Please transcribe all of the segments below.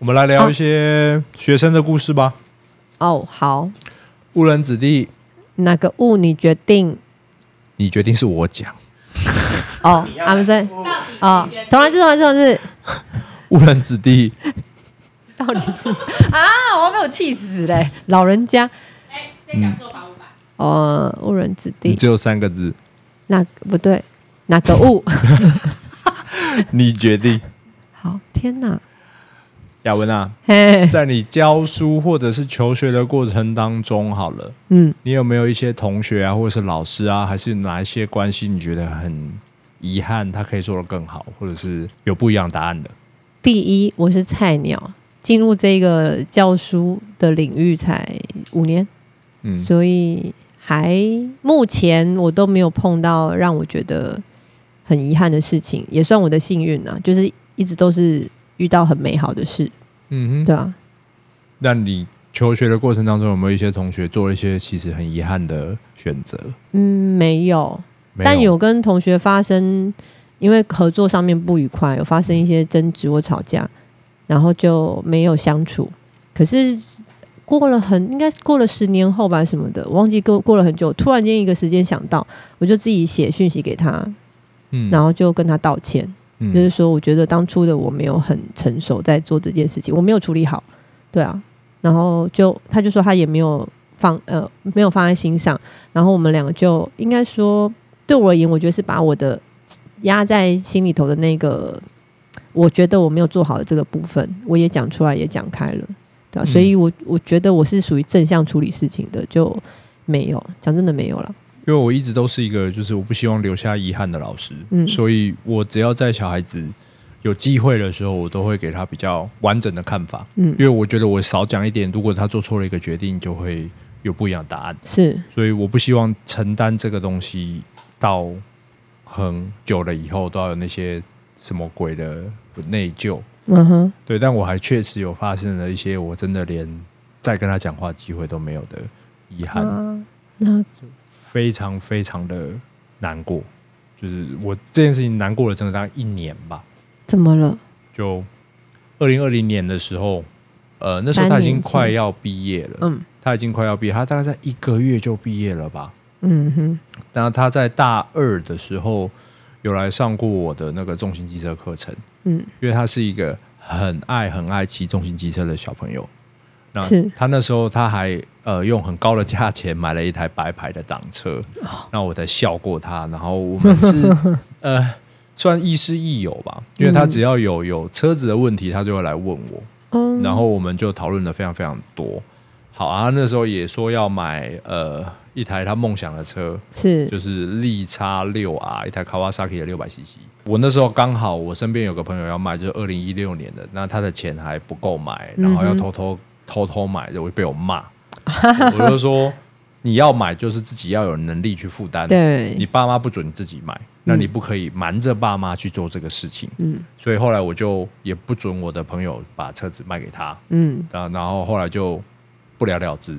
我们来聊一些学生的故事吧。哦，好。误人子弟，哪个误？你决定。你决定是我讲。哦，阿姆森。哦，重来重来重来。误人子弟。到底是啊？我要被我气死嘞！老人家。哎，这讲做法五百。哦，误人子弟。只有三个字。那不对，哪个误？你决定。好，天哪！雅文啊，在你教书或者是求学的过程当中，好了，嗯，你有没有一些同学啊，或者是老师啊，还是哪一些关系你觉得很遗憾，他可以做得更好，或者是有不一样答案的？第一，我是菜鸟，进入这个教书的领域才五年，嗯，所以还目前我都没有碰到让我觉得很遗憾的事情，也算我的幸运啊，就是一直都是。遇到很美好的事，嗯哼，对啊。那你求学的过程当中，有没有一些同学做了一些其实很遗憾的选择？嗯，没有，没有，但有跟同学发生，因为合作上面不愉快，有发生一些争执或吵架，然后就没有相处。可是过了很，应该过了十年后吧，什么的，我忘记过过了很久。突然间一个时间想到，我就自己写讯息给他，嗯，然后就跟他道歉。就是说，我觉得当初的我没有很成熟，在做这件事情，我没有处理好，对啊，然后就他就说他也没有放呃没有放在心上，然后我们两个就应该说，对我而言，我觉得是把我的压在心里头的那个，我觉得我没有做好的这个部分，我也讲出来，也讲开了，对啊，所以我我觉得我是属于正向处理事情的，就没有讲真的没有了。因为我一直都是一个，就是我不希望留下遗憾的老师，嗯，所以我只要在小孩子有机会的时候，我都会给他比较完整的看法，嗯，因为我觉得我少讲一点，如果他做错了一个决定，就会有不一样的答案，是，所以我不希望承担这个东西到很久了以后都要有那些什么鬼的内疚，嗯哼，对，但我还确实有发生了一些我真的连再跟他讲话机会都没有的遗憾，啊，那。非常非常的难过，就是我这件事情难过了，整整大概一年吧。怎么了？就二零二零年的时候，呃，那时候他已经快要毕业了。嗯，他已经快要毕业，他大概在一个月就毕业了吧。嗯哼。然后他在大二的时候有来上过我的那个重型机车课程。嗯，因为他是一个很爱很爱骑重型机车的小朋友。那是他那时候他还呃用很高的价钱买了一台白牌的挡车，那我才笑过他。然后我们是 呃算亦师亦友吧，因为他只要有有车子的问题，他就会来问我，嗯然后我们就讨论的非常非常多。好啊，那时候也说要买呃一台他梦想的车，是就是力叉六 R 一台 Kawasaki 的六百 CC。我那时候刚好我身边有个朋友要卖，就是二零一六年的，那他的钱还不够买，然后要偷偷。偷偷买就会被我骂，我就说你要买就是自己要有能力去负担。对，你爸妈不准你自己买，那你不可以瞒着爸妈去做这个事情。嗯，所以后来我就也不准我的朋友把车子卖给他。嗯，然后后来就不了了之。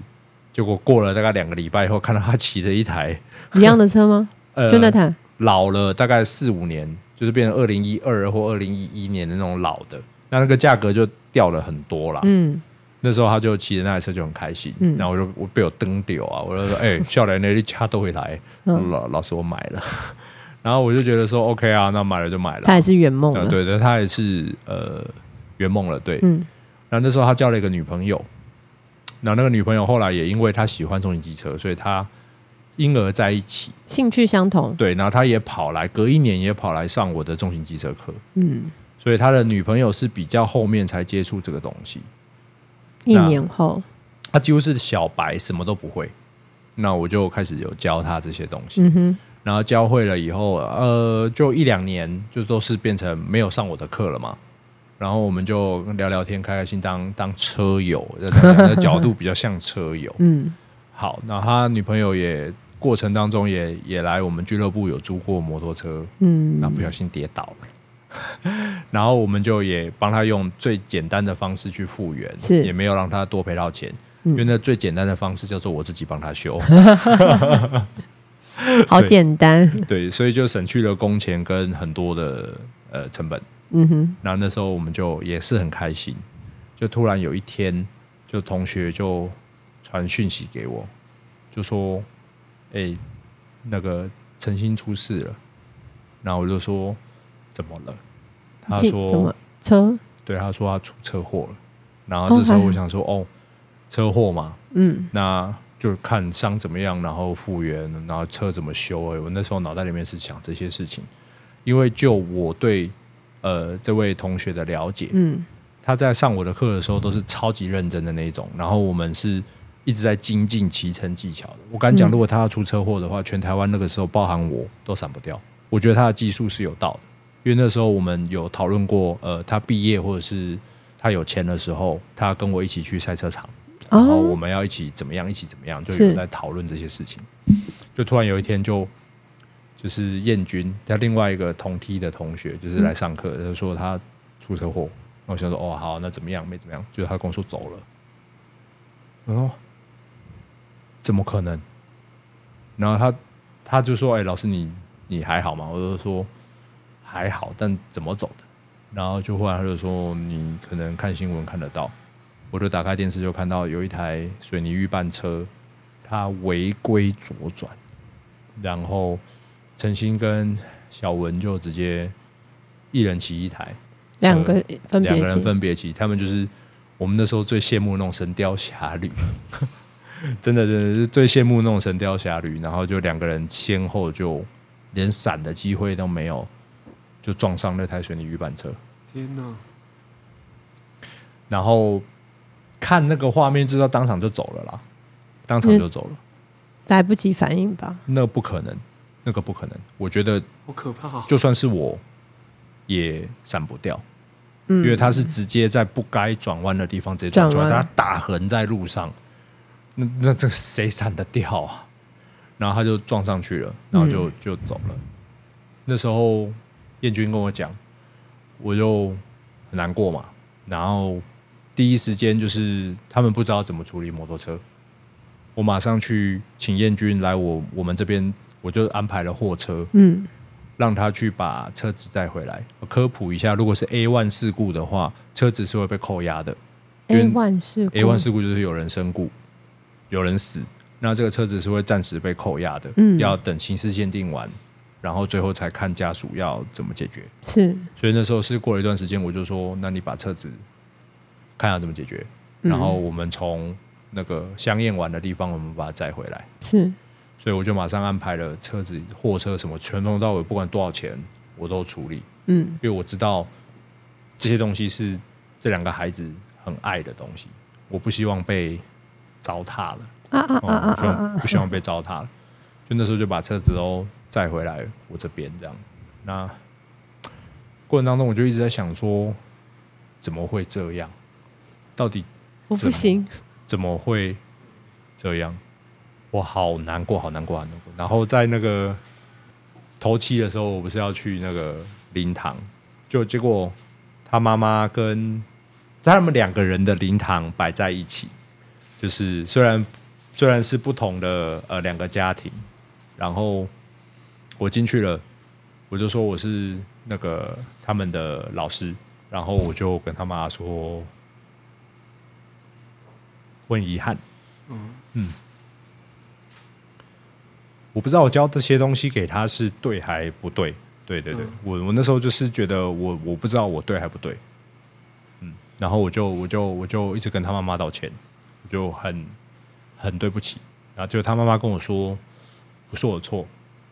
结果过了大概两个礼拜以后，看到他骑着一台 一样的车吗？呃，就那台老了大概四五年，就是变成二零一二或二零一一年的那种老的，那那个价格就掉了很多了。嗯。那时候他就骑着那台车就很开心，嗯、然后我就我被我蹬掉啊，我就说哎，笑脸那里掐都会来，嗯、老老师我买了，然后我就觉得说 OK 啊，那买了就买了，他也是圆梦了，对对，他也是呃圆梦了，对，嗯，然后那时候他交了一个女朋友，然后那个女朋友后来也因为他喜欢重型机车，所以他婴儿在一起，兴趣相同，对，然后他也跑来，隔一年也跑来上我的重型机车课，嗯，所以他的女朋友是比较后面才接触这个东西，一年后，他几乎是小白，什么都不会，那我就开始有教他这些东西，嗯哼，然后教会了以后，呃，就一两年就都是变成没有上我的课了嘛。然后我们就聊聊天，开开心当当车友，的角度比较像车友。嗯，好，那他女朋友也过程当中也也来我们俱乐部有租过摩托车，嗯，那不小心跌倒了，然后我们就也帮他用最简单的方式去复原，是。也没有让他多赔到钱，嗯、因为那最简单的方式叫做我自己帮他修，好简单，对，对，所以就省去了工钱跟很多的呃成本。嗯哼，然后那时候我们就也是很开心，就突然有一天，就同学就传讯息给我，就说：“哎，那个陈鑫出事了。”然后我就说：“怎么了？”他说：“车？”对，他说他出车祸了。然后这时候我想说：“哦，车祸嘛，嗯，那就看伤怎么样，然后复原，然后车怎么修。”哎，我那时候脑袋里面是想这些事情，因为就我对。呃，这位同学的了解，嗯，他在上我的课的时候都是超级认真的那种，然后我们是一直在精进骑乘技巧的。我敢讲，如果他要出车祸的话，全台湾那个时候包含我都闪不掉。我觉得他的技术是有道的，因为那时候我们有讨论过，呃，他毕业或者是他有钱的时候，他跟我一起去赛车场，然后我们要一起怎么样，一起怎么样，就有在讨论这些事情。就突然有一天就。就是燕军，他另外一个同梯的同学，就是来上课，他、嗯、说他出车祸。我想说，哦，好，那怎么样？没怎么样，就是他跟我说走了。然后怎么可能？然后他他就说，哎、欸，老师你你还好吗？我就说还好，但怎么走的？然后就后来他就说，你可能看新闻看得到。我就打开电视就看到有一台水泥预拌车，它违规左转，然后。陈星跟小文就直接一人骑一台，两个分别两个人分别骑，他们就是我们那时候最羡慕那种神雕侠侣，真的真的是最羡慕那种神雕侠侣，然后就两个人先后就连闪的机会都没有，就撞上那台水泥鱼板车。天哪！然后看那个画面，就知道当场就走了啦，当场就走了，来不及反应吧？那不可能。那个不可能，我觉得好可怕。就算是我，也闪不掉，因为他是直接在不该转弯的地方直接转出来，他打横在路上，那那这谁闪得掉啊？然后他就撞上去了，然后就就走了。那时候燕军跟我讲，我就很难过嘛。然后第一时间就是他们不知道怎么处理摩托车，我马上去请燕军来我我们这边。我就安排了货车，嗯，让他去把车子载回来。我科普一下，如果是 A one 事故的话，车子是会被扣押的。A one 事故，A one 事故就是有人身故，有人死，那这个车子是会暂时被扣押的。嗯，要等刑事鉴定完，然后最后才看家属要怎么解决。是，所以那时候是过了一段时间，我就说，那你把车子看要怎么解决，然后我们从那个香验完的地方，我们把它载回来。是。所以我就马上安排了车子、货车什么，全从头到尾，不管多少钱，我都处理。嗯，因为我知道这些东西是这两个孩子很爱的东西，我不希望被糟蹋了。啊啊啊啊！不希望不希望被糟蹋了。就那时候就把车子都载回来我这边，这样。那过程当中，我就一直在想说，怎么会这样？到底我不行，怎么会这样？我好难过，好难过，好难过。然后在那个头七的时候，我不是要去那个灵堂，就结果他妈妈跟他们两个人的灵堂摆在一起，就是虽然虽然是不同的呃两个家庭，然后我进去了，我就说我是那个他们的老师，然后我就跟他妈说，我很遗憾，嗯嗯。我不知道我教这些东西给他是对还不对？对对对，嗯、我我那时候就是觉得我我不知道我对还不对，嗯，然后我就我就我就一直跟他妈妈道歉，我就很很对不起，然后就他妈妈跟我说，不是我错，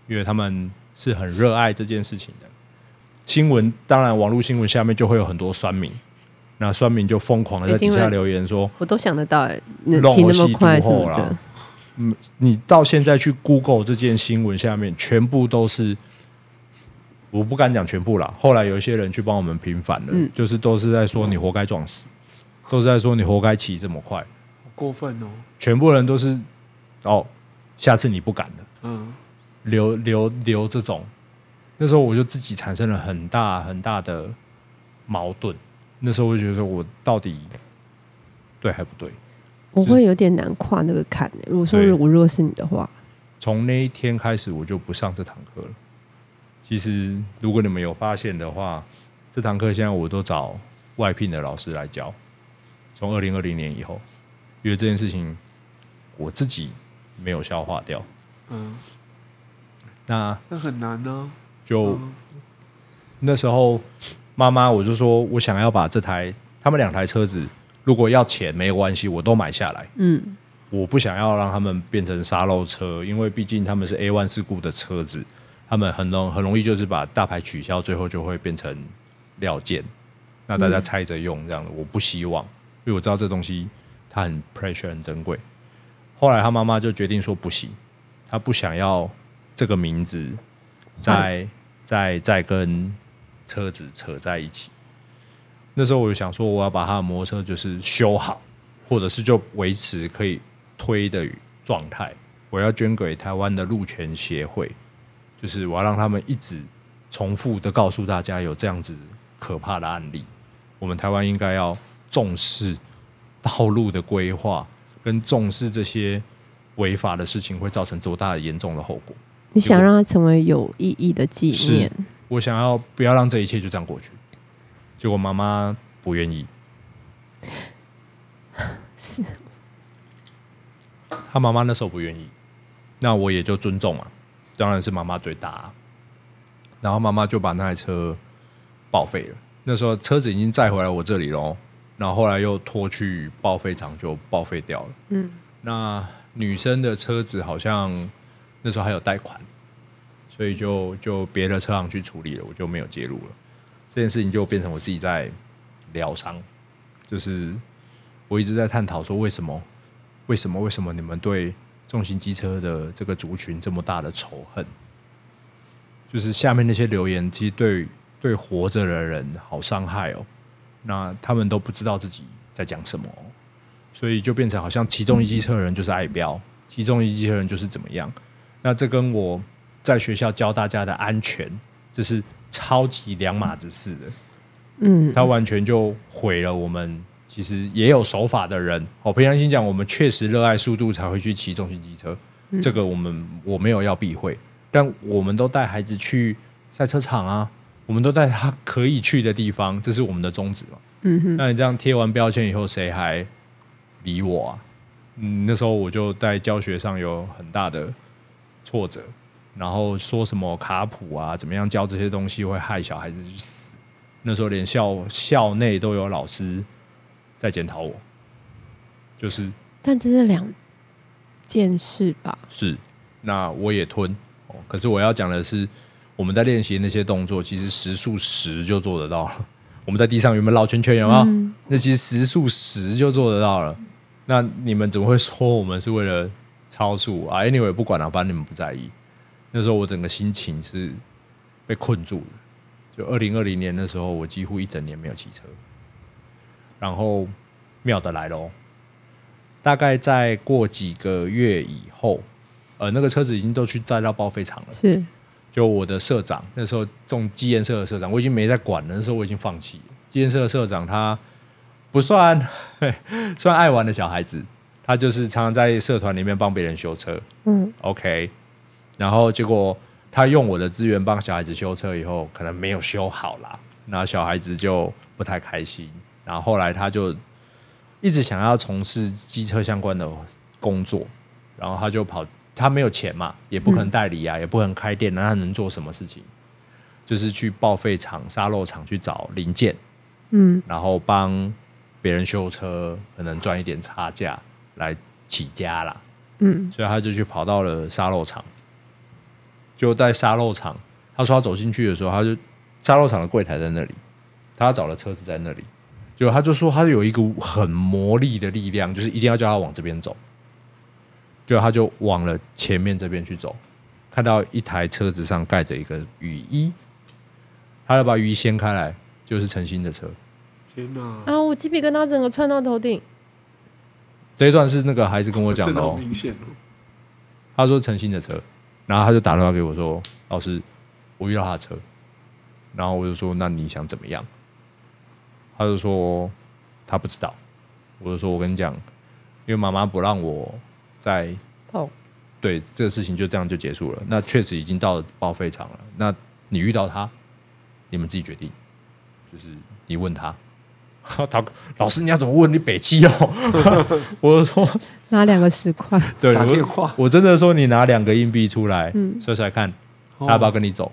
因为他们是很热爱这件事情的。新闻当然，网络新闻下面就会有很多酸民，那酸民就疯狂的在底下留言说：“我都想得到，哎，能骑那么快什么的。”嗯，你到现在去 Google 这件新闻下面，全部都是，我不敢讲全部啦。后来有一些人去帮我们平反了，嗯、就是都是在说你活该撞死，都是在说你活该骑这么快，好过分哦！全部人都是哦，下次你不敢的，嗯，留留留这种，那时候我就自己产生了很大很大的矛盾。那时候我就觉得说我到底对还不对？我会有点难跨那个坎。如果说我如果是你的话，从那一天开始我就不上这堂课了。其实如果你们有发现的话，这堂课现在我都找外聘的老师来教。从二零二零年以后，因为这件事情我自己没有消化掉。嗯，那这很难呢。就那时候妈妈我就说我想要把这台他们两台车子。如果要钱没有关系，我都买下来。嗯，我不想要让他们变成沙漏车，因为毕竟他们是 A one 事故的车子，他们很容很容易就是把大牌取消，最后就会变成料件，那大家拆着用这样的。我不希望，因为我知道这东西它很 pressure 很珍贵。后来他妈妈就决定说不行，他不想要这个名字在在在跟车子扯在一起。那时候我就想说，我要把他的摩托车就是修好，或者是就维持可以推的状态。我要捐给台湾的路权协会，就是我要让他们一直重复的告诉大家有这样子可怕的案例。我们台湾应该要重视道路的规划，跟重视这些违法的事情会造成多大的严重的后果。你想让它成为有意义的纪念？我想要不要让这一切就这样过去？结果妈妈不愿意，是，他妈妈那时候不愿意，那我也就尊重啊，当然是妈妈最大啊。然后妈妈就把那台车报废了。那时候车子已经载回来我这里了，然后后来又拖去报废厂就报废掉了。嗯，那女生的车子好像那时候还有贷款，所以就就别的车行去处理了，我就没有介入了。这件事情就变成我自己在疗伤，就是我一直在探讨说，为什么，为什么，为什么你们对重型机车的这个族群这么大的仇恨？就是下面那些留言，其实对对活着的人好伤害哦。那他们都不知道自己在讲什么，所以就变成好像其中一机车人就是爱飙，骑重机车人就是怎么样。那这跟我在学校教大家的安全，这是。超级两码子事的，嗯，他完全就毁了我们。其实也有守法的人，我平常心讲，我们确实热爱速度才会去骑重型机车。嗯、这个我们我没有要避讳，但我们都带孩子去赛车场啊，我们都带他可以去的地方，这是我们的宗旨嘛。嗯哼，那你这样贴完标签以后，谁还理我啊？嗯，那时候我就在教学上有很大的挫折。然后说什么卡普啊，怎么样教这些东西会害小孩子去死？那时候连校校内都有老师在检讨我，就是。但这是两件事吧？是，那我也吞。哦可是我要讲的是，我们在练习那些动作，其实时速十就做得到了。我们在地上有没有绕圈圈？有没有？嗯、那其实时速十就做得到了。那你们怎么会说我们是为了超速啊？Anyway，不管了，反正你们不在意。那时候我整个心情是被困住了。就二零二零年的时候，我几乎一整年没有骑车。然后妙的来喽，大概在过几个月以后，呃，那个车子已经都去载到报废厂了。是，就我的社长那时候，中机研社的社长，我已经没在管了。那时候我已经放弃了。机研社的社长他不算 算爱玩的小孩子，他就是常常在社团里面帮别人修车。嗯，OK。然后结果他用我的资源帮小孩子修车以后，可能没有修好啦，那小孩子就不太开心。然后后来他就一直想要从事机车相关的工作，然后他就跑，他没有钱嘛，也不可能代理啊，嗯、也不可能开店，那他能做什么事情？就是去报废厂、沙漏厂去找零件，嗯，然后帮别人修车，可能赚一点差价来起家啦，嗯，所以他就去跑到了沙漏厂。就在沙漏厂。他说他走进去的时候，他就沙漏厂的柜台在那里，他找了车子在那里，就他就说他有一股很魔力的力量，就是一定要叫他往这边走。就他就往了前面这边去走，看到一台车子上盖着一个雨衣，他就把雨衣掀开来，就是陈星的车。天哪！啊，我鸡皮疙瘩整个窜到头顶。这一段是那个孩子跟我讲的哦。明显哦。他说陈鑫的车，然后他就打电话给我说：“老师，我遇到他的车。”然后我就说：“那你想怎么样？”他就说：“他不知道。”我就说：“我跟你讲，因为妈妈不让我再碰，对这个事情就这样就结束了。那确实已经到了报废场了。那你遇到他，你们自己决定，就是你问他。” 他老师，你要怎么问？你北七哦？我就说拿两个十块，对，打电话我真的说你拿两个硬币出来，嗯，甩甩看，他要不要跟你走？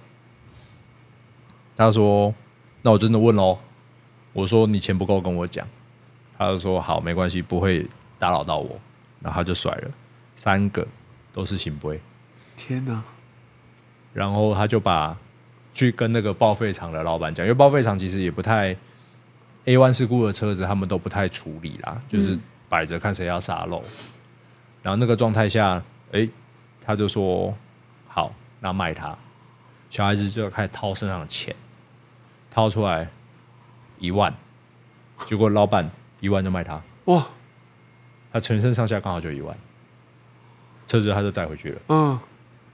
他说：“那我真的问喽。”我说：“你钱不够跟我讲。”他就说：“好，没关系，不会打扰到我。”然后他就甩了三个，都是圣杯。天哪！然后他就把去跟那个报废厂的老板讲，因为报废厂其实也不太。A1 事故的车子，他们都不太处理啦，就是摆着看谁要沙漏。然后那个状态下，哎，他就说好，那卖他。小孩子就要开始掏身上的钱，掏出来一万，结果老板一万就卖他。哇！他全身上下刚好就一万，车子他就载回去了。嗯，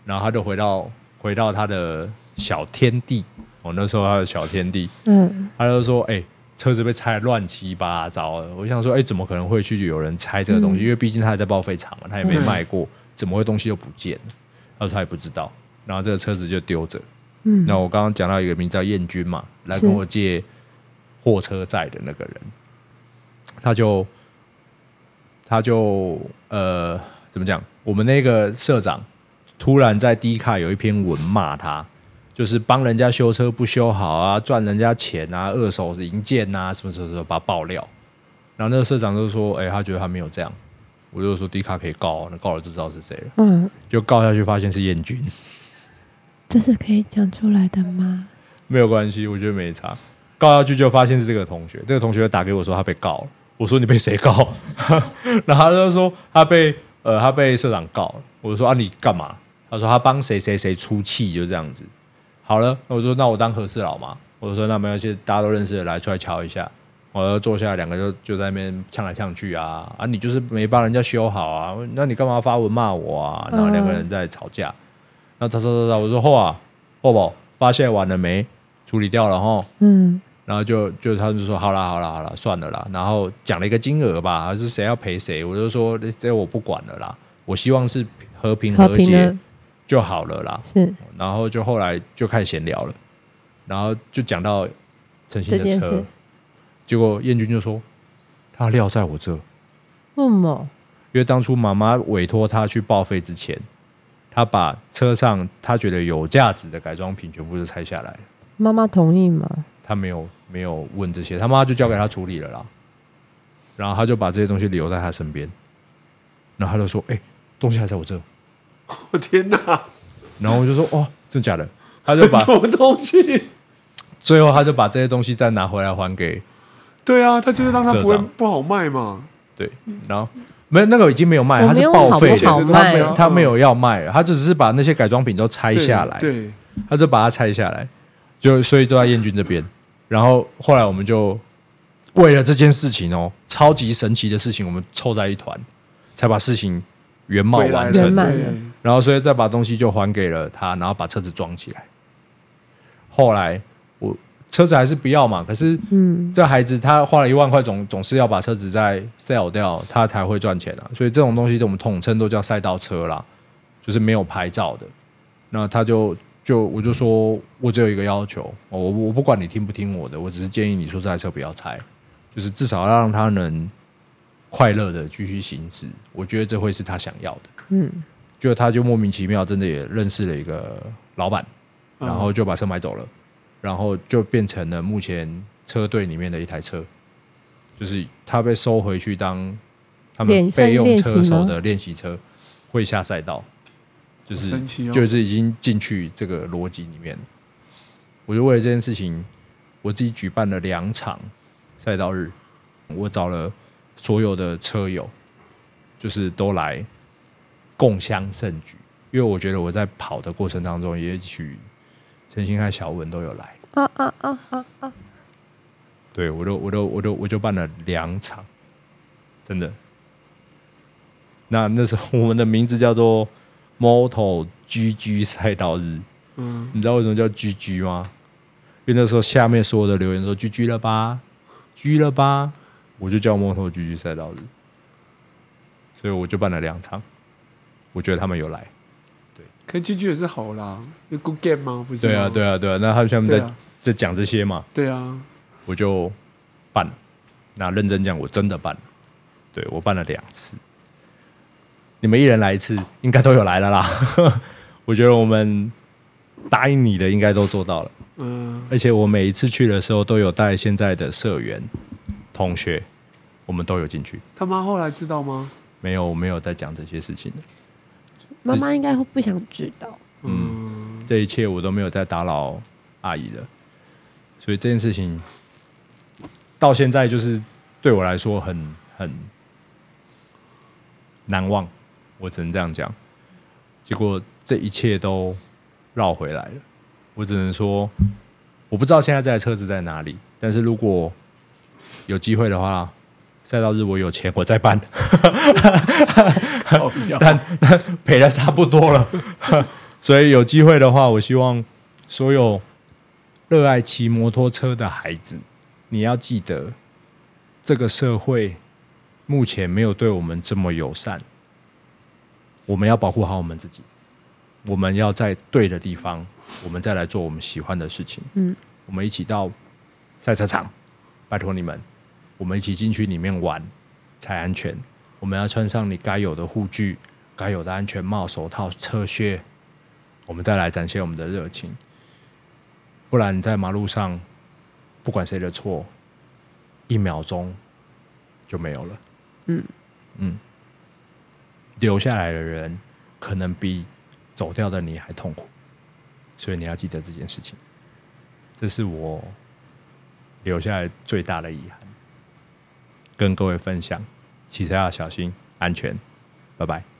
然后他就回到回到他的小天地。我那时候他的小天地，嗯，他就说，哎。车子被拆乱七八糟的，我想说，哎、欸，怎么可能会去有人拆这个东西？嗯、因为毕竟他还在报废厂嘛，他也没卖过，怎么会东西又不见了？他说他也不知道，然后这个车子就丢着。嗯，那我刚刚讲到一个名叫燕军嘛，来跟我借货车载的那个人，他就他就呃，怎么讲？我们那个社长突然在 D 卡有一篇文骂他。就是帮人家修车不修好啊，赚人家钱啊，二手零件啊，什么什么什么，把他爆料。然后那个社长就说：“哎、欸，他觉得他没有这样。”我就说：“迪卡可以告，那告了就知道是谁了。”嗯，就告下去，发现是燕军。这是可以讲出来的吗？没有关系，我觉得没差。告下去就发现是这个同学，这个同学打给我说他被告了。我说：“你被谁告？”然后他就说：“他被呃，他被社长告了。”我就说：“啊，你干嘛？”他说：“他帮谁谁谁出气，就这样子。”好了，我说那我当和事佬嘛。我说那没关系，大家都认识的，来出来瞧一下。我要坐下来，两个就就在那边呛来呛去啊啊！你就是没帮人家修好啊，那你干嘛发文骂我啊？然后两个人在吵架。那他说说说，我说后啊，后宝发泄完了没？处理掉了哈。嗯。然后就就他就说好了好了好了，算了啦。然后讲了一个金额吧，还是谁要赔谁？我就说这我不管了啦。我希望是和平和解。就好了啦，是，然后就后来就开始闲聊了，然后就讲到陈鑫的车，结果燕军就说他撂在我这，为什么？因为当初妈妈委托他去报废之前，他把车上他觉得有价值的改装品全部都拆下来。妈妈同意吗？他没有没有问这些，他妈就交给他处理了啦。然后他就把这些东西留在他身边，然后他就说：“哎，东西还在我这。”我天哪！然后我就说：“哦，真假的？”他就把 什么东西？最后他就把这些东西再拿回来还给。对啊，他就是让他不会不好卖嘛。对，然后没有那个已经没有卖，他是报废的，他没有他没有要卖，他只是把那些改装品都拆下来。对，他就把它拆下来，就所以都在燕军这边。然后后来我们就为了这件事情哦，超级神奇的事情，我们凑在一团，才把事情。原貌完成，然后所以再把东西就还给了他，然后把车子装起来。后来我车子还是不要嘛，可是嗯，这孩子他花了一万块，总总是要把车子再 sell 掉，他才会赚钱啊。所以这种东西我们统称都叫赛道车啦，就是没有牌照的。那他就就我就说我只有一个要求，我我不管你听不听我的，我只是建议你说这台车不要拆，就是至少要让他能。快乐的继续行驶，我觉得这会是他想要的。嗯，就他就莫名其妙，真的也认识了一个老板，然后就把车买走了，然后就变成了目前车队里面的一台车，就是他被收回去当他们备用车手的练习车，会下赛道，就是、哦、就是已经进去这个逻辑里面。我就为了这件事情，我自己举办了两场赛道日，我找了所有的车友，就是都来共襄盛举。因为我觉得我在跑的过程当中，也许陈星和小文都有来。啊啊啊啊啊！对，我都我都我都我就办了两场，真的。那那时候我们的名字叫做 Moto GG 赛道日。嗯，你知道为什么叫 GG 吗？因为那时候下面所有的留言说 GG 了吧，G 了吧，我就叫 Moto GG 赛道日。所以我就办了两场，我觉得他们有来。可 GG 也是好啦，有 Good Game 吗？不是？对啊，对啊，对啊。那他们下面在、啊、在讲这些嘛？对啊，我就办了。那认真讲，我真的办了。对，我办了两次。你们一人来一次，应该都有来了啦。我觉得我们答应你的，应该都做到了。嗯。而且我每一次去的时候，都有带现在的社员同学，我们都有进去。他妈后来知道吗？没有，我没有在讲这些事情。妈妈应该会不想知道。嗯，这一切我都没有在打扰阿姨了，所以这件事情到现在就是对我来说很很难忘，我只能这样讲。结果这一切都绕回来了，我只能说我不知道现在这台车子在哪里，但是如果有机会的话。赛道日我有钱，我再办。但但赔的差不多了，所以有机会的话，我希望所有热爱骑摩托车的孩子，你要记得，这个社会目前没有对我们这么友善，我们要保护好我们自己，我们要在对的地方，我们再来做我们喜欢的事情。嗯，我们一起到赛车场，拜托你们。我们一起进去里面玩，才安全。我们要穿上你该有的护具，该有的安全帽、手套、车靴。我们再来展现我们的热情。不然你在马路上，不管谁的错，一秒钟就没有了。嗯嗯，留下来的人可能比走掉的你还痛苦，所以你要记得这件事情。这是我留下来最大的遗憾。跟各位分享，骑车要小心安全，拜拜。